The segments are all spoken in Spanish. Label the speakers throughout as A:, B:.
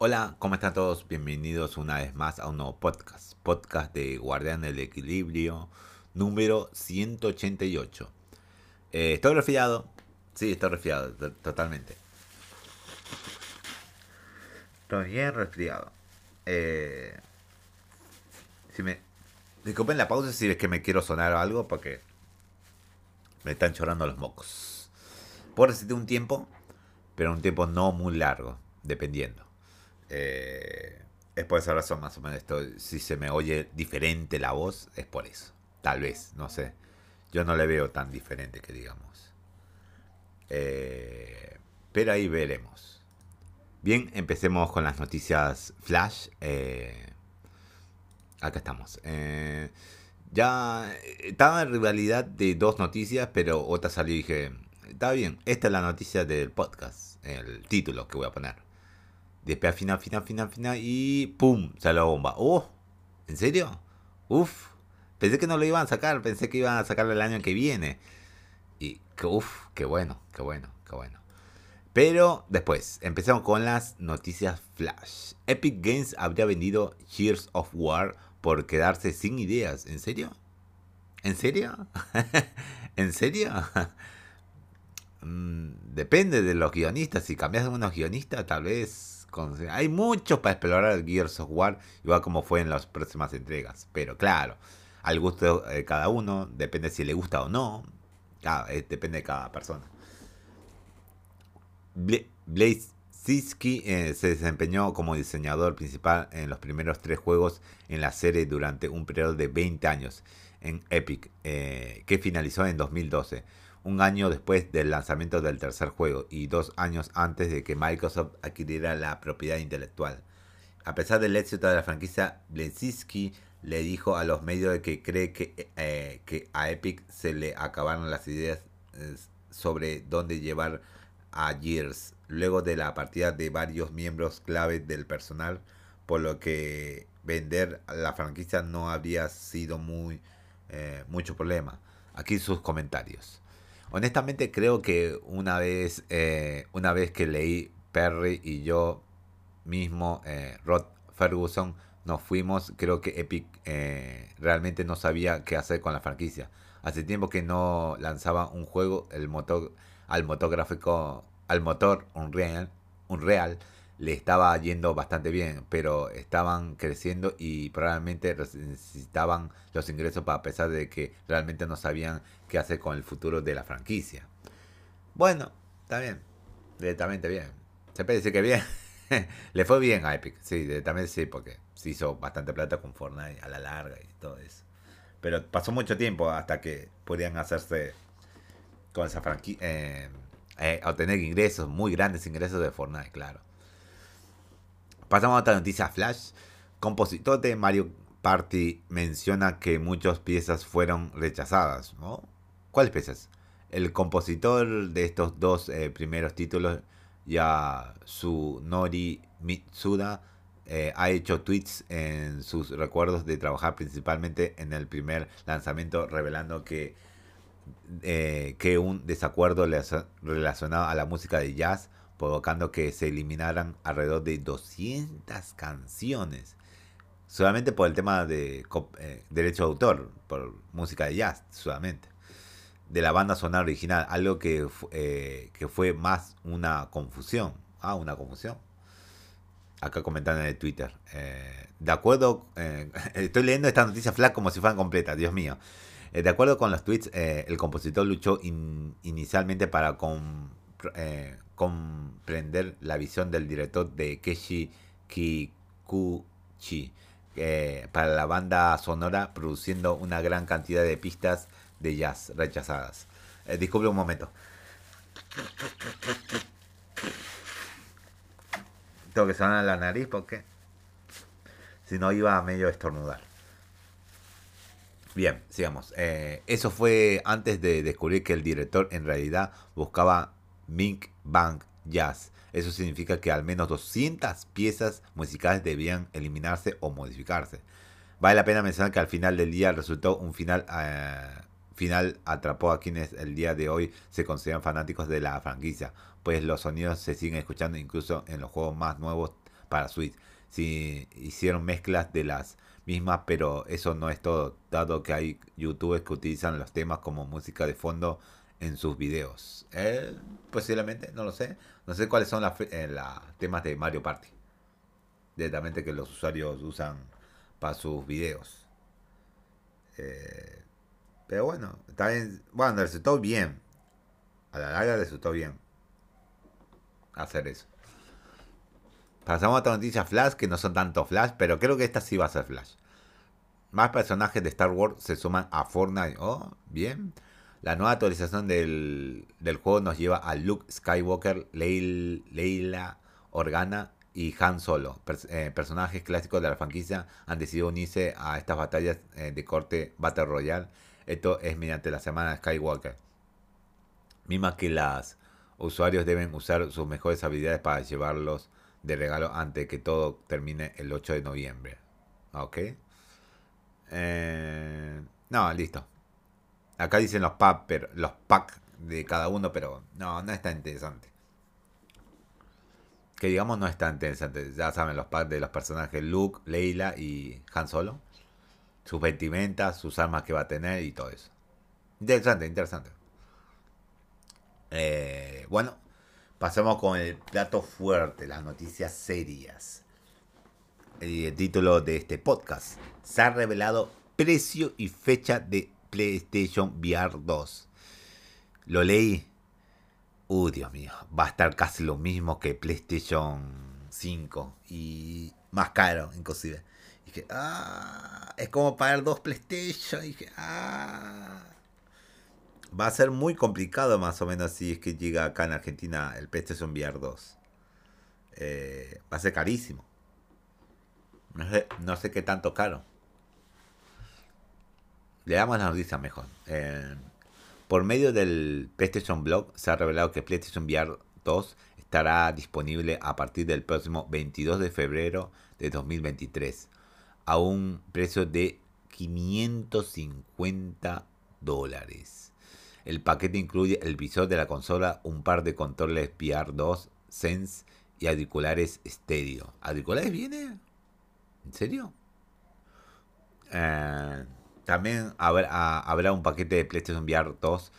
A: Hola, ¿cómo están todos? Bienvenidos una vez más a un nuevo podcast, podcast de Guardián del Equilibrio número 188. Eh, ¿Estoy resfriado? Sí, estoy resfriado, totalmente. Estoy bien resfriado. Eh, si me... Disculpen la pausa si es que me quiero sonar algo porque me están chorando los mocos. Puedo resistir un tiempo, pero un tiempo no muy largo, dependiendo. Eh, es por esa razón más o menos esto. Si se me oye diferente la voz, es por eso. Tal vez, no sé. Yo no le veo tan diferente que digamos. Eh, pero ahí veremos. Bien, empecemos con las noticias flash. Eh, acá estamos. ya estaba en rivalidad de dos noticias, pero otra salió y dije, está bien, esta es la noticia del podcast, el título que voy a poner. Después al final, final, final, final y ¡pum! Sale la bomba. ¡Oh! ¿En serio? ¡Uf! Pensé que no lo iban a sacar, pensé que iban a sacarlo el año que viene. Y ¡uf! ¡Qué bueno! ¡Qué bueno! ¡Qué bueno! Pero después, empezamos con las noticias flash. Epic Games habría vendido Years of War por quedarse sin ideas. ¿En serio? ¿En serio? ¿En serio? Mm, depende de los guionistas. Si cambias de unos guionistas, tal vez hay mucho para explorar Gears of War, igual como fue en las próximas entregas. Pero claro, al gusto de cada uno, depende si le gusta o no. Eh, depende de cada persona. Blaze Siski eh, se desempeñó como diseñador principal en los primeros tres juegos en la serie durante un periodo de 20 años en Epic, eh, que finalizó en 2012 un año después del lanzamiento del tercer juego y dos años antes de que Microsoft adquiriera la propiedad intelectual. A pesar del éxito de la franquicia, Blesinski le dijo a los medios de que cree que, eh, que a Epic se le acabaron las ideas sobre dónde llevar a Gears luego de la partida de varios miembros clave del personal, por lo que vender la franquicia no había sido muy eh, mucho problema. Aquí sus comentarios. Honestamente creo que una vez, eh, una vez que leí Perry y yo mismo, eh, Rod Ferguson, nos fuimos, creo que Epic eh, realmente no sabía qué hacer con la franquicia. Hace tiempo que no lanzaba un juego el motor, al motor gráfico, al motor Unreal, Unreal le estaba yendo bastante bien, pero estaban creciendo y probablemente necesitaban los ingresos para pesar de que realmente no sabían qué hacer con el futuro de la franquicia. Bueno, está bien, directamente bien. Se puede decir que bien. le fue bien a Epic, sí, directamente sí, porque se hizo bastante plata con Fortnite a la larga y todo eso. Pero pasó mucho tiempo hasta que podían hacerse con esa franquicia, eh, eh, obtener ingresos, muy grandes ingresos de Fortnite, claro. Pasamos a otra noticia flash. Compositor de Mario Party menciona que muchas piezas fueron rechazadas. ¿no? ¿Cuáles piezas? El compositor de estos dos eh, primeros títulos, Yasunori Mitsuda, eh, ha hecho tweets en sus recuerdos de trabajar principalmente en el primer lanzamiento, revelando que, eh, que un desacuerdo relacionado a la música de jazz provocando que se eliminaran alrededor de 200 canciones. Solamente por el tema de eh, derecho de autor, por música de jazz, solamente. De la banda sonora original, algo que, eh, que fue más una confusión. Ah, una confusión. Acá comentando en el Twitter. Eh, de acuerdo, estoy leyendo esta noticia flash como si fueran completas, Dios mío. de acuerdo con los tweets, el compositor luchó inicialmente para comprender la visión del director de Keshi Kikuchi eh, para la banda sonora, produciendo una gran cantidad de pistas de jazz rechazadas. Eh, disculpe un momento. Tengo que sonar la nariz porque si no iba a medio estornudar. Bien, sigamos. Eh, eso fue antes de descubrir que el director en realidad buscaba Mink Bang Jazz. Eso significa que al menos 200 piezas musicales debían eliminarse o modificarse. Vale la pena mencionar que al final del día resultó un final, eh, final atrapó a quienes el día de hoy se consideran fanáticos de la franquicia, pues los sonidos se siguen escuchando incluso en los juegos más nuevos para Switch. Si hicieron mezclas de las mismas, pero eso no es todo, dado que hay youtubers que utilizan los temas como música de fondo en sus videos. Eh, posiblemente, no lo sé. No sé cuáles son los eh, temas de Mario Party. Directamente que los usuarios usan para sus videos. Eh, pero bueno, bien. Bueno, resultó bien. A la larga resultó bien. Hacer eso. Pasamos a otra noticia Flash, que no son tanto Flash, pero creo que esta sí va a ser Flash. Más personajes de Star Wars se suman a Fortnite. Oh, bien. La nueva actualización del, juego nos lleva a Luke Skywalker, Leila Organa y Han Solo. Eh, personajes clásicos de la franquicia han decidido unirse a estas batallas eh, de corte Battle Royale. Esto es mediante la semana Skywalker. Misma que los usuarios deben usar sus mejores habilidades para llevarlos de regalo antes que todo termine el 8 de noviembre. ¿Ok? Eh, no, listo. Acá dicen los packs los packs de cada uno, pero no, no es tan interesante. Que digamos no es tan interesante. Ya saben los packs de los personajes Luke, Leila y Han Solo. Sus vestimentas, sus armas que va a tener y todo eso. Interesante, interesante. Eh, bueno, pasemos con el plato fuerte, las noticias serias. El título de este podcast. Se ha revelado precio y fecha de PlayStation VR 2. Lo leí. Uy, Dios mío. Va a estar casi lo mismo que PlayStation 5. Y más caro, inclusive. Dije, ah, es como pagar dos PlayStation. Ah. Va a ser muy complicado más o menos si es que llega acá en Argentina el PlayStation VR 2. Eh, va a ser carísimo. No sé, no sé qué tanto caro. Le damos la noticia mejor. Eh, por medio del PlayStation Blog se ha revelado que PlayStation VR 2 estará disponible a partir del próximo 22 de febrero de 2023 a un precio de 550 dólares. El paquete incluye el visor de la consola, un par de controles VR 2 Sense y auriculares estéreo. ¿Auriculares viene? ¿En serio? Eh, también habrá, un paquete de PlayStation VR 2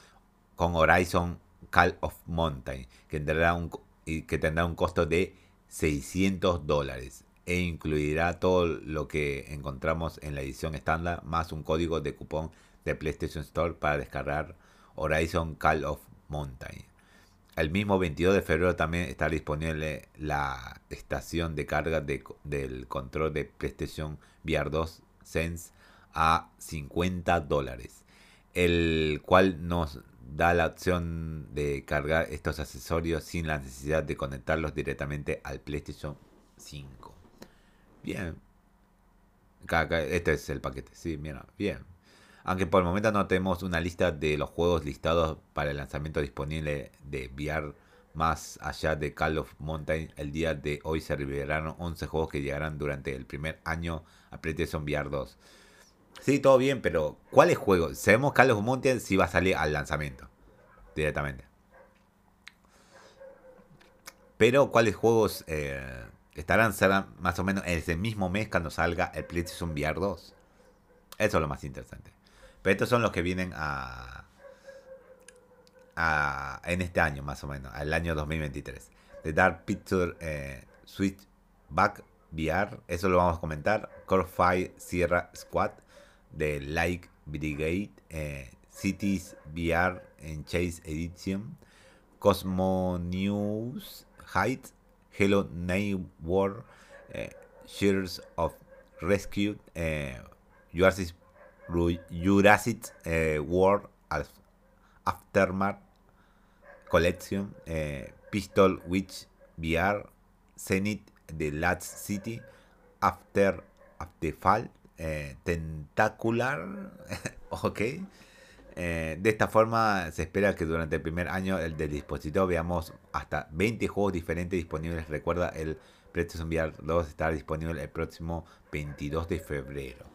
A: con Horizon Call of Mountain, que tendrá un, que tendrá un costo de 600 dólares e incluirá todo lo que encontramos en la edición estándar, más un código de cupón de PlayStation Store para descargar Horizon Call of Mountain. El mismo 22 de febrero también está disponible la estación de carga del control de PlayStation VR 2 Sense a 50 dólares, el cual nos da la opción de cargar estos accesorios sin la necesidad de conectarlos directamente al PlayStation 5. Bien. Este es el paquete, sí, mira, bien. Aunque por el momento no tenemos una lista de los juegos listados para el lanzamiento disponible de VR más allá de Call of Mountain, el día de hoy se revelaron 11 juegos que llegarán durante el primer año a PlayStation VR 2. Sí, todo bien, pero ¿cuáles juegos? Sabemos Carlos Montiel si va a salir al lanzamiento. Directamente. Pero ¿cuáles juegos eh, estarán serán más o menos en ese mismo mes cuando salga el PlayStation VR 2? Eso es lo más interesante. Pero estos son los que vienen a, a en este año más o menos, al año 2023. The Dark Picture eh, Switch Back VR, eso lo vamos a comentar. Core 5 Sierra Squad de Like Brigade, eh, Cities VR en Chase Edition, Cosmo News Heights, Hello Neighbor, eh, Shares of Rescue, eh, Jurassic, Jurassic World Aftermath Collection, Pistol Witch VR, Zenith The Last City, After Fall eh, tentacular. ok. Eh, de esta forma se espera que durante el primer año del dispositivo veamos hasta 20 juegos diferentes disponibles. Recuerda, el PlayStation VR 2 estará disponible el próximo 22 de febrero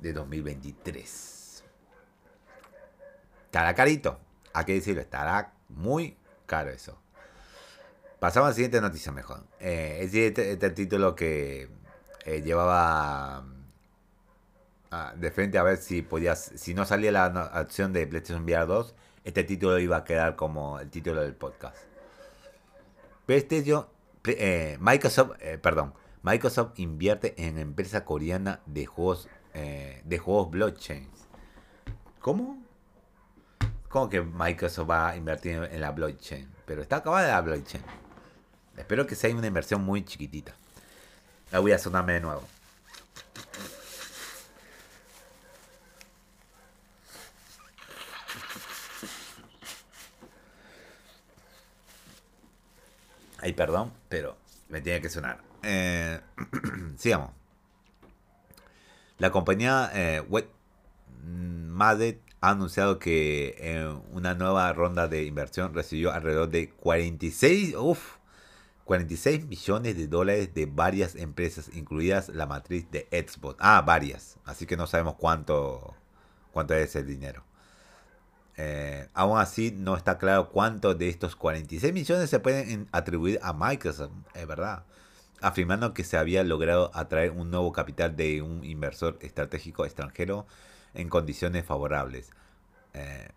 A: de 2023. Estará carito, hay que decirlo, estará muy caro eso. Pasamos a la siguiente noticia mejor. Eh, este, este, título que eh, llevaba de frente a ver si podías, si no salía la opción de PlayStation VR 2, este título iba a quedar como el título del podcast. PlayStation, eh, Microsoft, eh, perdón, Microsoft invierte en empresa coreana de juegos eh, de juegos blockchain. ¿Cómo? ¿Cómo que Microsoft va a invertir en la blockchain? Pero está acabada la blockchain. Espero que sea una inversión muy chiquitita. La voy a sonarme de nuevo. Ay, perdón, pero me tiene que sonar. Eh, sigamos. La compañía eh, ha anunciado que en una nueva ronda de inversión recibió alrededor de 46, 46 millones de dólares de varias empresas, incluidas la matriz de Xbox. Ah, varias. Así que no sabemos cuánto, cuánto es el dinero. Eh, aún así, no está claro cuánto de estos 46 millones se pueden atribuir a Microsoft, es verdad afirmando que se había logrado atraer un nuevo capital de un inversor estratégico extranjero en condiciones favorables. Eh,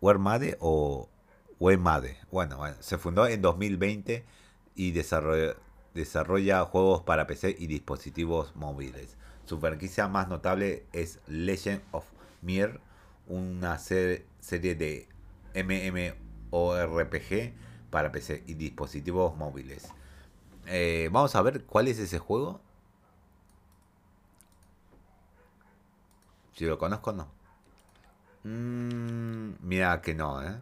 A: Wermade o Wemade, bueno, bueno, se fundó en 2020 y desarrolla, desarrolla juegos para PC y dispositivos móviles. Su franquicia más notable es Legend of Mir, una serie de MMORPG para PC y dispositivos móviles. Eh, vamos a ver cuál es ese juego. Si lo conozco no. Mm, mira que no, ¿eh?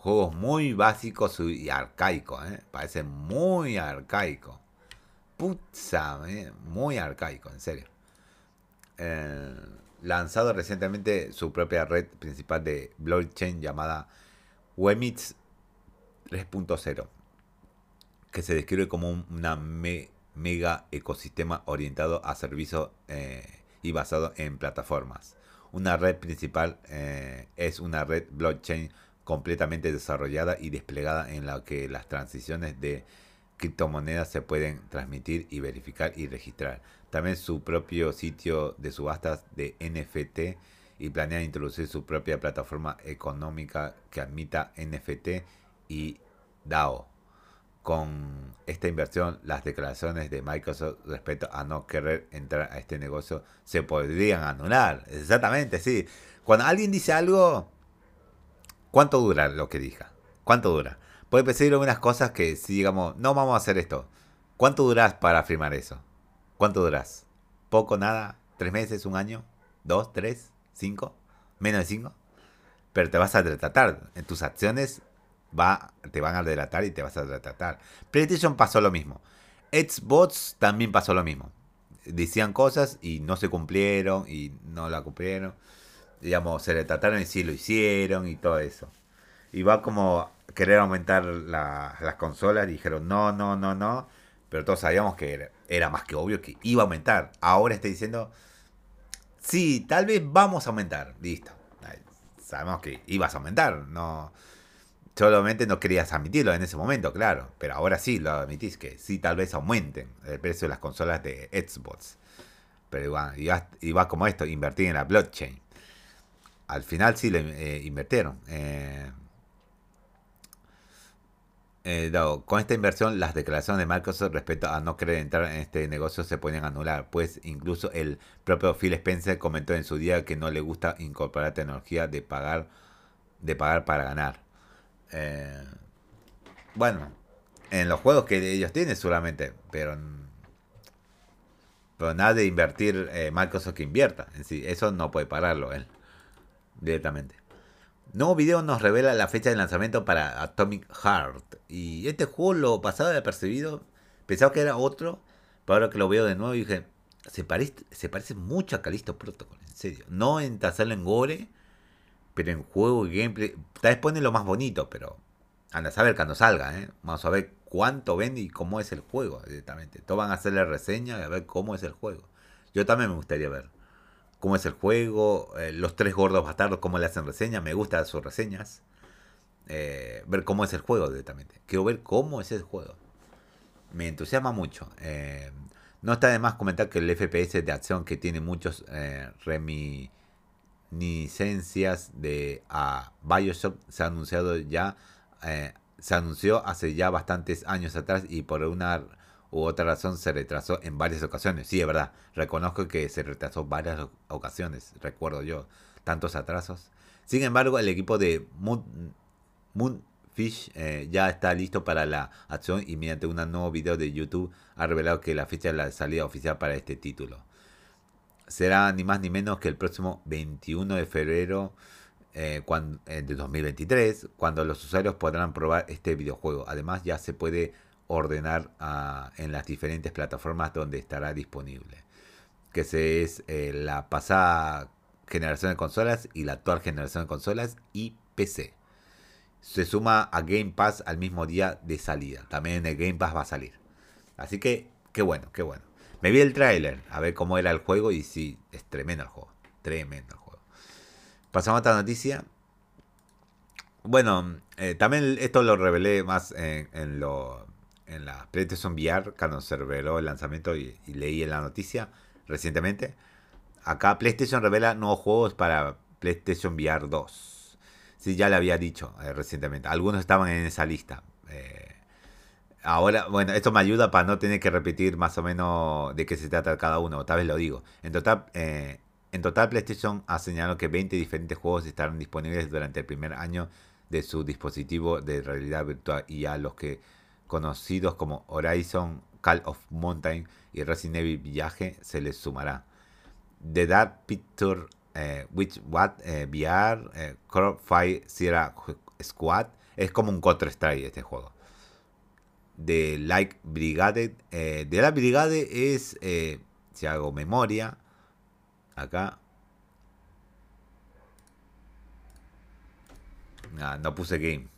A: Juegos muy básicos y arcaicos, ¿eh? Parece muy arcaico. Putza, ¿eh? muy arcaico, en serio. Eh, lanzado recientemente su propia red principal de blockchain llamada Wemits 3.0 que se describe como un una mega ecosistema orientado a servicios eh, y basado en plataformas. Una red principal eh, es una red blockchain completamente desarrollada y desplegada en la que las transiciones de criptomonedas se pueden transmitir y verificar y registrar. También su propio sitio de subastas de NFT y planea introducir su propia plataforma económica que admita NFT y DAO con esta inversión, las declaraciones de Microsoft respecto a no querer entrar a este negocio se podrían anular. Exactamente, sí. Cuando alguien dice algo, ¿cuánto dura lo que diga? ¿Cuánto dura? Puede pedir algunas cosas que si digamos, no vamos a hacer esto. ¿Cuánto duras para firmar eso? ¿Cuánto duras? ¿Poco, nada? ¿Tres meses, un año? ¿Dos, tres, cinco? ¿Menos de cinco? Pero te vas a retratar. En tus acciones va, te van a delatar y te vas a retratar. PlayStation pasó lo mismo. Xbox también pasó lo mismo. Decían cosas y no se cumplieron y no la cumplieron. Digamos, se retrataron y sí lo hicieron y todo eso. Y va como querer aumentar las consolas y dijeron no, no, no, no. Pero todos sabíamos que era, más que obvio que iba a aumentar. Ahora está diciendo, sí, tal vez vamos a aumentar. Listo. Sabemos que ibas a aumentar. No, Solamente no querías admitirlo en ese momento, claro. Pero ahora sí lo admitís, que sí tal vez aumenten el precio de las consolas de Xbox. Pero igual, iba, como esto, invertir en la blockchain. Al final sí le eh, invirtieron. Eh, eh, con esta inversión, las declaraciones de Microsoft respecto a no querer entrar en este negocio se pueden anular, pues incluso el propio Phil Spencer comentó en su día que no le gusta incorporar tecnología de pagar, de pagar para ganar. Eh, bueno, en los juegos que ellos tienen solamente, pero, pero nada de invertir eh, Microsoft que invierta. En sí, eso no puede pararlo él directamente. Nuevo video nos revela la fecha de lanzamiento para Atomic Heart. Y este juego lo pasaba de percibido. Pensaba que era otro. Pero ahora que lo veo de nuevo dije. Se parece, se parece mucho a Calisto Protocol. En serio. No en hacerlo en gore. Pero en juego y gameplay, tal vez pone lo más bonito, pero anda a saber cuando salga, ¿eh? Vamos a ver cuánto vende y cómo es el juego directamente. Todos van a hacerle reseña y a ver cómo es el juego. Yo también me gustaría ver cómo es el juego, eh, los tres gordos bastardos, cómo le hacen reseña. Me gustan sus reseñas. eh, ver cómo es el juego directamente. Quiero ver cómo es el juego. Me entusiasma mucho. Eh, no está de más comentar que el FPS de acción que tiene muchos eh, reminiscencias de a Bioshock se ha anunciado ya, eh, se anunció hace ya bastantes años atrás y por una u otra razón se retrasó en varias ocasiones. Sí, es verdad, reconozco que se retrasó varias ocasiones, recuerdo yo, tantos atrasos. Sin embargo, el equipo de Moon, Moonfish eh, ya está listo para la acción y mediante un nuevo video de YouTube ha revelado que la fecha de la salida oficial para este título será ni más ni menos que el próximo 21 de febrero eh, eh, de 2023, cuando los usuarios podrán probar este videojuego. Además, ya se puede ordenar uh, en las diferentes plataformas donde estará disponible. Que se es eh, la pasada generación de consolas y la actual generación de consolas y PC. Se suma a Game Pass al mismo día de salida. También el Game Pass va a salir. Así que, qué bueno, qué bueno. Me vi el tráiler a ver cómo era el juego y sí, es tremendo el juego. Tremendo el juego. Pasamos a otra noticia. Bueno, eh, también esto lo revelé más en, en, lo, en la PlayStation VR cuando se reveló el lanzamiento y, leí en la noticia recientemente. Acá PlayStation revela nuevos juegos para PlayStation VR 2. Sí, ya le había dicho eh, recientemente. Algunos estaban en esa lista. Eh, ahora, bueno, esto me ayuda para no tener que repetir más o menos de qué se trata cada uno. Tal vez lo digo. En total, eh, en total PlayStation ha señalado que 20 diferentes juegos estarán disponibles durante el primer año de su dispositivo de realidad virtual y a los que conocidos como Horizon, Call of Mountain y Resident Evil Village se les sumará. The Dark Picture, eh, Which What, eh, VR, eh, Fire Sierra Squad, es como un Counter Strike este juego. The Like Brigade, eh, The Like Brigade es, eh, si hago memoria, acá. Ah, no puse game.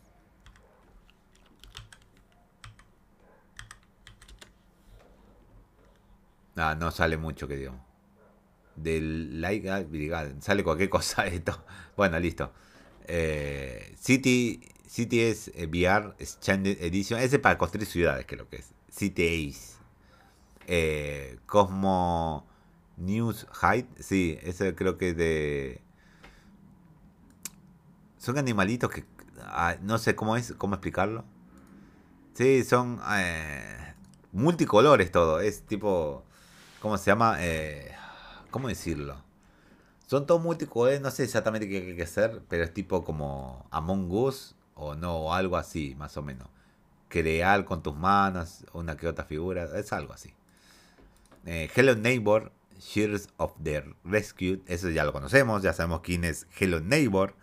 A: Ah, no sale mucho que digo. Del Like Brigade. Sale cualquier cosa esto. Bueno, listo. Eh, City, City es eh, VR Extended Edition. Ese para construir ciudades, creo que es. City Ace. Eh, Cosmo News Height. Sí, ese creo que es de. Son animalitos que. Ah, no sé cómo es, cómo explicarlo. Sí, son eh, multicolores todo. Es tipo. ¿Cómo se llama? Eh, ¿Cómo decirlo? Son todos multicolores, no sé exactamente qué hay que hacer, pero es tipo como Among Us o no, o algo así, más o menos. Crear con tus manos una que otra figura, es algo así. Eh, Hello Neighbor, Shears of the Rescue, eso ya lo conocemos, ya sabemos quién es Hello Neighbor.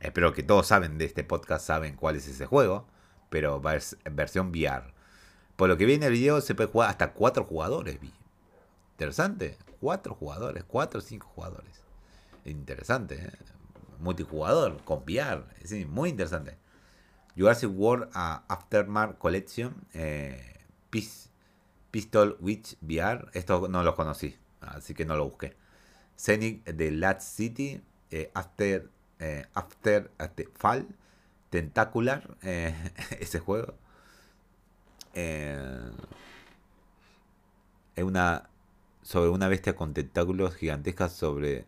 A: Espero que todos saben de este podcast, saben cuál es ese juego, pero en versión VR. Por lo que viene el video se puede jugar hasta cuatro jugadores, vi. Interesante. Cuatro jugadores, cuatro o cinco jugadores. Interesante, ¿eh? Multijugador, con VR. Sí, muy interesante. Jurassic World uh, Aftermath Collection. Eh, Pistol Witch VR. Esto no lo conocí, así que no lo busqué. Scenic de Lat City. Eh, after, eh, after, after, Fall. Tentacular. Eh, ese juego. Es una sobre una bestia con tentáculos gigantescas sobre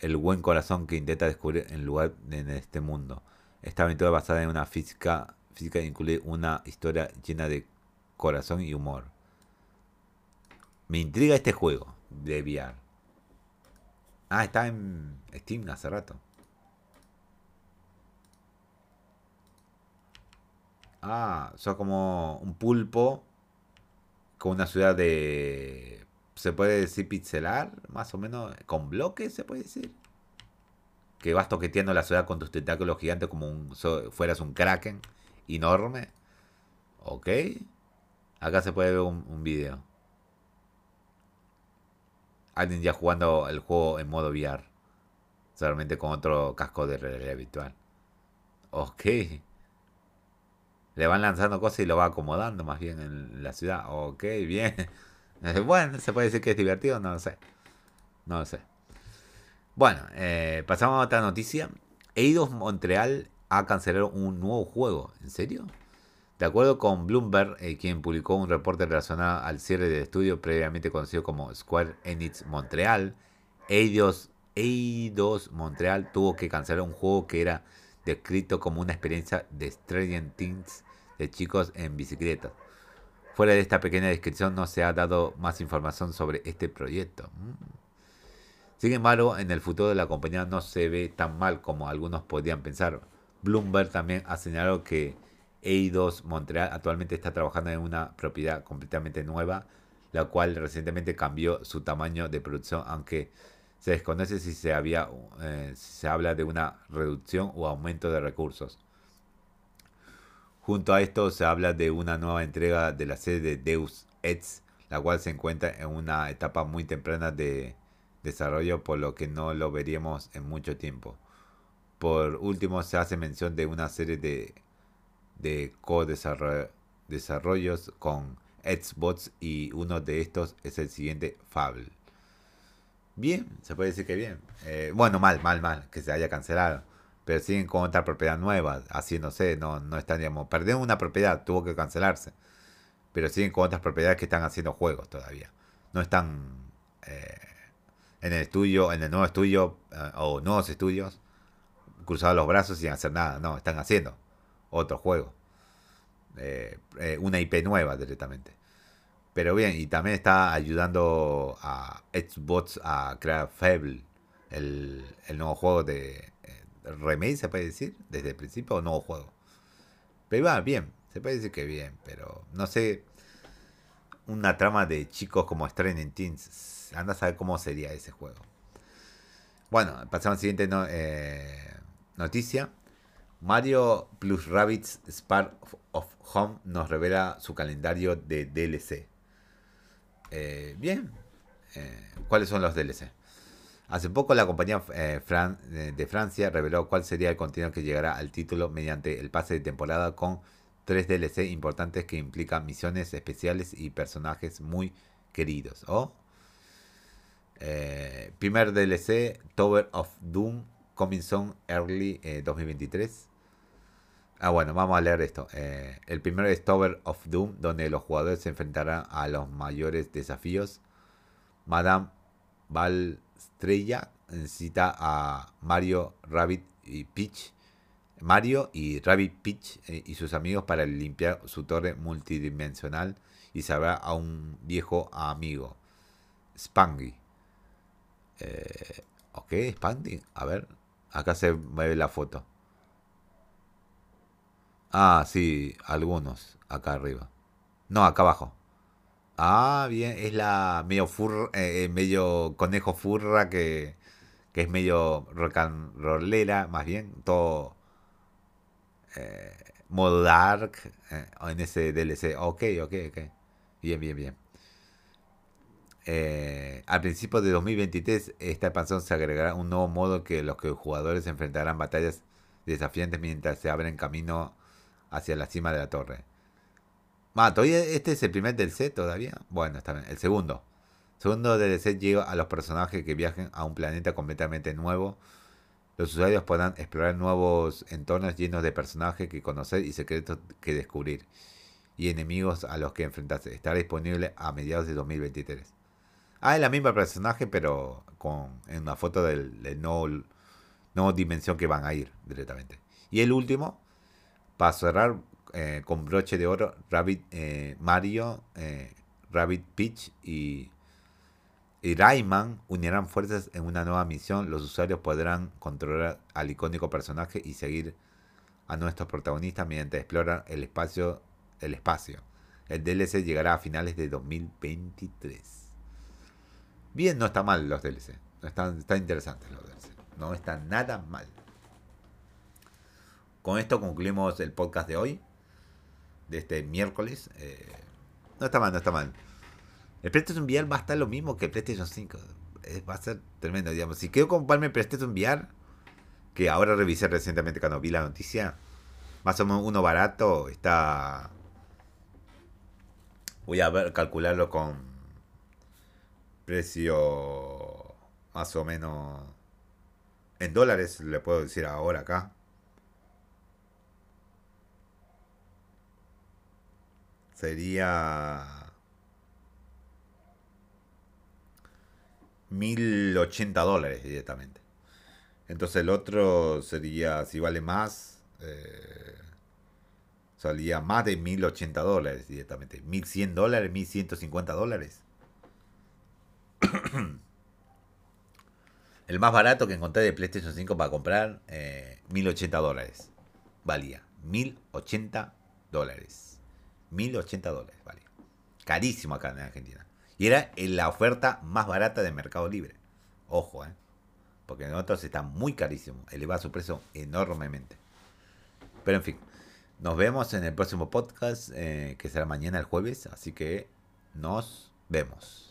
A: el buen corazón que intenta descubrir el lugar en este mundo. Esta aventura basada en una física, física incluye una historia llena de corazón y humor. Me intriga este juego de VR. Ah, está en Steam hace rato. Ah, son como un pulpo con una ciudad de se puede decir pixelar, más o menos, con bloques, se puede decir. Que vas toqueteando la ciudad con tus tentáculos gigantes como un, so, fueras un kraken enorme. Ok. Acá se puede ver un, un video. Alguien ya jugando el juego en modo VR. Solamente con otro casco de realidad virtual. Ok. Le van lanzando cosas y lo va acomodando más bien en la ciudad. Ok, bien. Bueno, se puede decir que es divertido, no lo sé. No lo sé. Bueno, eh, pasamos a otra noticia. Eidos Montreal ha cancelado un nuevo juego. ¿En serio? De acuerdo con Bloomberg, eh, quien publicó un reporte relacionado al cierre del estudio previamente conocido como Square Enix Montreal, Eidos, Eidos Montreal tuvo que cancelar un juego que era descrito como una experiencia de Stranger Things de chicos en bicicleta. Fuera de esta pequeña descripción no se ha dado más información sobre este proyecto. Mm. Sin embargo, en el futuro de la compañía no se ve tan mal como algunos podrían pensar. Bloomberg también ha señalado que Eidos Montreal actualmente está trabajando en una propiedad completamente nueva, la cual recientemente cambió su tamaño de producción, aunque se desconoce si se, había, eh, se habla de una reducción o aumento de recursos. Junto a esto se habla de una nueva entrega de la serie de Deus Ex, la cual se encuentra en una etapa muy temprana de desarrollo, por lo que no lo veríamos en mucho tiempo. Por último, se hace mención de una serie de, de co-desarrollos con Xbox y uno de estos es el siguiente Fable. Bien, se puede decir que bien. Eh, bueno, mal, mal, mal, que se haya cancelado. Pero siguen con otra propiedad nueva, haciéndose, no, no están, digamos, perdieron una propiedad, tuvo que cancelarse. Pero siguen con otras propiedades que están haciendo juegos todavía. No están eh, en el estudio, en el nuevo estudio eh, o nuevos estudios, cruzados los brazos sin hacer nada. No, están haciendo otro juego. una IP nueva directamente. Pero bien, y también está ayudando a Xbox a crear Fable, el, nuevo juego de eh, remake, se puede decir, desde el principio, o nuevo juego. Pero va bien, se puede decir que bien, pero no sé, una trama de chicos como Stranger Teens, anda a saber cómo sería ese juego. Bueno, pasamos a la siguiente eh, noticia. Mario plus Rabbits Spark of Home nos revela su calendario de DLC. Eh, bien, eh, ¿cuáles son los DLC? Hace poco la compañía eh, de Francia reveló cuál sería el contenido que llegará al título mediante el pase de temporada con tres DLC importantes que implican misiones especiales y personajes muy queridos. ¿oh? primer DLC, Tower of Doom, Coming Soon Early 2023. Ah, bueno, vamos a leer esto. Eh, el primero es Tower of Doom, donde los jugadores se enfrentarán a los mayores desafíos. Madame Valstrella necesita a Mario, Rabbit y Peach. Mario y Rabbit Peach eh, y sus amigos para limpiar su torre multidimensional y salvar a un viejo amigo, Spangy. Eh, ok, Spangy. A ver, acá se ve la foto. Ah, sí, algunos, acá arriba. No, acá abajo. Ah, bien, es la medio furra, eh, eh, medio conejo furra que, que es medio rock and rollera, más bien, todo eh, modo dark en ese DLC. Ok, ok, ok. Bien, bien, bien. al principio de 2023, esta expansión se agregará un nuevo modo que los que jugadores enfrentarán batallas desafiantes mientras se abren camino hacia la cima de la torre. Ah, ¿todavía este es el primer DLC todavía? Bueno, está bien. El segundo. segundo DLC llega a los personajes que viajen a un planeta completamente nuevo. Los usuarios podrán explorar nuevos entornos llenos de personajes que conocer y secretos que descubrir. Y enemigos a los que enfrentarse. Estará disponible a mediados de 2023. Ah, es la misma personaje, pero con en una foto del, del nuevo dimensión que van a ir directamente. Y el último para cerrar eh, con broche de oro, Rabbit eh, Mario, eh, Rabbit Peach y, y Rayman unirán fuerzas en una nueva misión. Los usuarios podrán controlar al icónico personaje y seguir a nuestros protagonistas mientras exploran el espacio. El espacio. El DLC llegará a finales de 2023. Bien, no está mal los DLC. Están, están interesantes los DLC. No está nada mal. Con esto concluimos el podcast de hoy, de este miércoles. Eh, no está mal, no está mal. El PlayStation VR va a estar lo mismo que el PlayStation 5. va a ser tremendo, digamos. Si quiero comprarme el PlayStation VR, que ahora revisé recientemente cuando vi la noticia, más o menos uno barato está... Voy a ver, calcularlo con precio más o menos en dólares, le puedo decir ahora acá. Sería 1080 dólares directamente. Entonces el otro sería, si vale más, eh, salía más de 1080 dólares directamente. 1100 dólares, 1150 dólares. el más barato que encontré de PlayStation 5 para comprar, 1080 eh, dólares. Valía 1080 dólares. 1080 dólares, valía. Carísimo acá en Argentina. Y era la oferta más barata de Mercado Libre. Ojo, ¿eh? Porque en otros está muy carísimo. Eleva su precio enormemente. Pero en fin. Nos vemos en el próximo podcast, eh, que será mañana el jueves. Así que nos vemos.